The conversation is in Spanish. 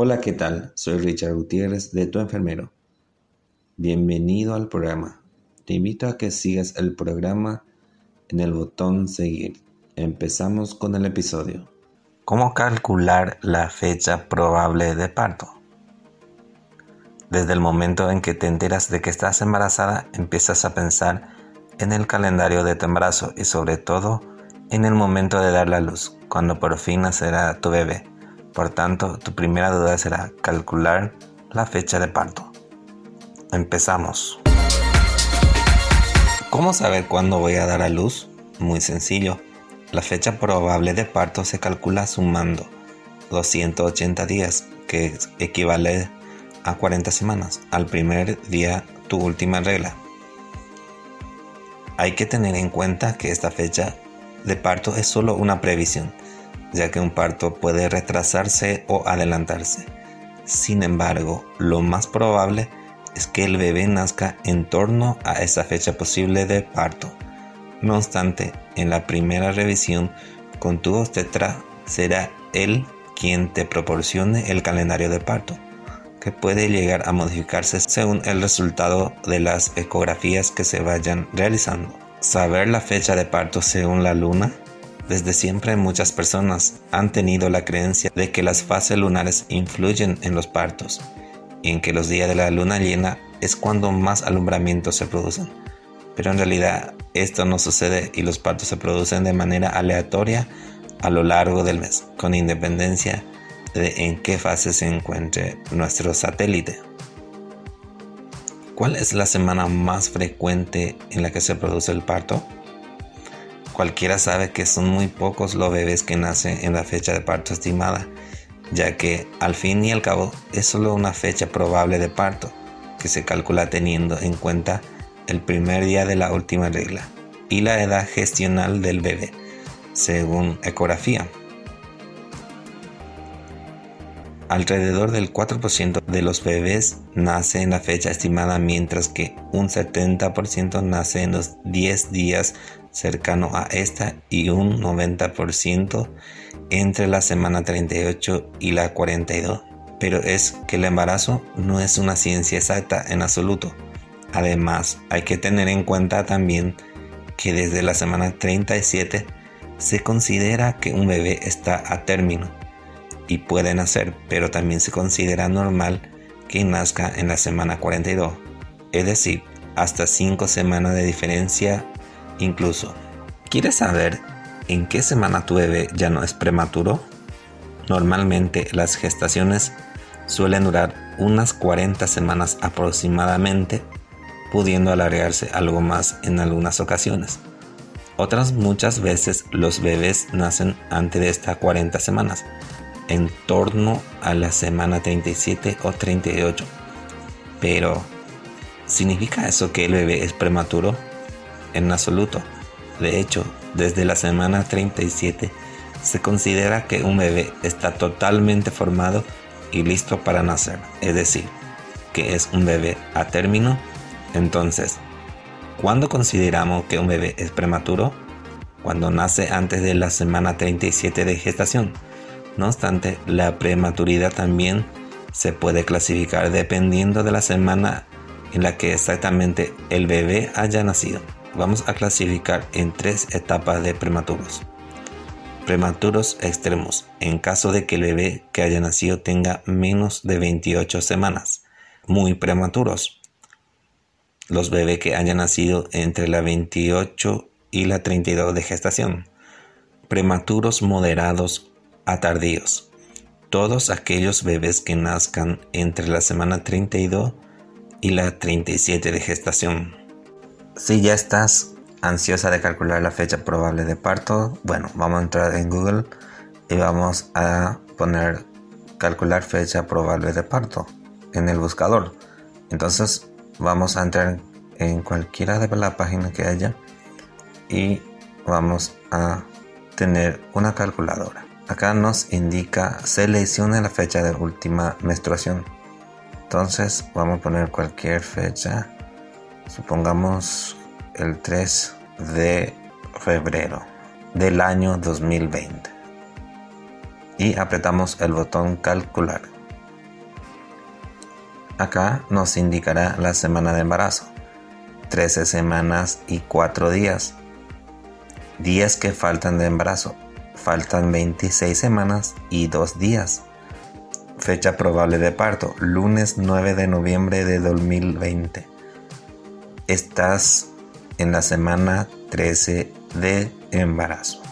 Hola, ¿qué tal? Soy Richard Gutiérrez de Tu Enfermero. Bienvenido al programa. Te invito a que sigas el programa en el botón seguir. Empezamos con el episodio. ¿Cómo calcular la fecha probable de parto? Desde el momento en que te enteras de que estás embarazada, empiezas a pensar en el calendario de tu embarazo y sobre todo en el momento de dar la luz, cuando por fin nacerá tu bebé. Por tanto, tu primera duda será calcular la fecha de parto. Empezamos. ¿Cómo saber cuándo voy a dar a luz? Muy sencillo. La fecha probable de parto se calcula sumando 280 días, que equivale a 40 semanas, al primer día tu última regla. Hay que tener en cuenta que esta fecha de parto es solo una previsión ya que un parto puede retrasarse o adelantarse. Sin embargo, lo más probable es que el bebé nazca en torno a esa fecha posible de parto. No obstante, en la primera revisión con tu obstetra será él quien te proporcione el calendario de parto, que puede llegar a modificarse según el resultado de las ecografías que se vayan realizando. Saber la fecha de parto según la luna desde siempre muchas personas han tenido la creencia de que las fases lunares influyen en los partos y en que los días de la luna llena es cuando más alumbramientos se producen. Pero en realidad esto no sucede y los partos se producen de manera aleatoria a lo largo del mes, con independencia de en qué fase se encuentre nuestro satélite. ¿Cuál es la semana más frecuente en la que se produce el parto? Cualquiera sabe que son muy pocos los bebés que nacen en la fecha de parto estimada, ya que al fin y al cabo es solo una fecha probable de parto que se calcula teniendo en cuenta el primer día de la última regla y la edad gestional del bebé, según ecografía. Alrededor del 4% de los bebés nace en la fecha estimada, mientras que un 70% nace en los 10 días cercano a esta y un 90% entre la semana 38 y la 42. Pero es que el embarazo no es una ciencia exacta en absoluto. Además, hay que tener en cuenta también que desde la semana 37 se considera que un bebé está a término y puede nacer, pero también se considera normal que nazca en la semana 42, es decir, hasta 5 semanas de diferencia incluso. ¿Quieres saber en qué semana tu bebé ya no es prematuro? Normalmente las gestaciones suelen durar unas 40 semanas aproximadamente, pudiendo alargarse algo más en algunas ocasiones. Otras muchas veces los bebés nacen antes de estas 40 semanas, en torno a la semana 37 o 38. Pero, ¿significa eso que el bebé es prematuro? En absoluto. De hecho, desde la semana 37 se considera que un bebé está totalmente formado y listo para nacer, es decir, que es un bebé a término. Entonces, ¿cuándo consideramos que un bebé es prematuro? Cuando nace antes de la semana 37 de gestación. No obstante, la prematuridad también se puede clasificar dependiendo de la semana en la que exactamente el bebé haya nacido vamos a clasificar en tres etapas de prematuros. Prematuros extremos, en caso de que el bebé que haya nacido tenga menos de 28 semanas. Muy prematuros. Los bebés que hayan nacido entre la 28 y la 32 de gestación. Prematuros moderados a tardíos. Todos aquellos bebés que nazcan entre la semana 32 y la 37 de gestación si ya estás ansiosa de calcular la fecha probable de parto, bueno, vamos a entrar en Google y vamos a poner calcular fecha probable de parto en el buscador. Entonces vamos a entrar en cualquiera de las páginas que haya y vamos a tener una calculadora. Acá nos indica seleccione la fecha de última menstruación. Entonces vamos a poner cualquier fecha supongamos el 3 de febrero del año 2020 y apretamos el botón calcular Acá nos indicará la semana de embarazo. 13 semanas y 4 días. Días que faltan de embarazo. Faltan 26 semanas y 2 días. Fecha probable de parto. Lunes 9 de noviembre de 2020. Estás en la semana 13 de embarazo.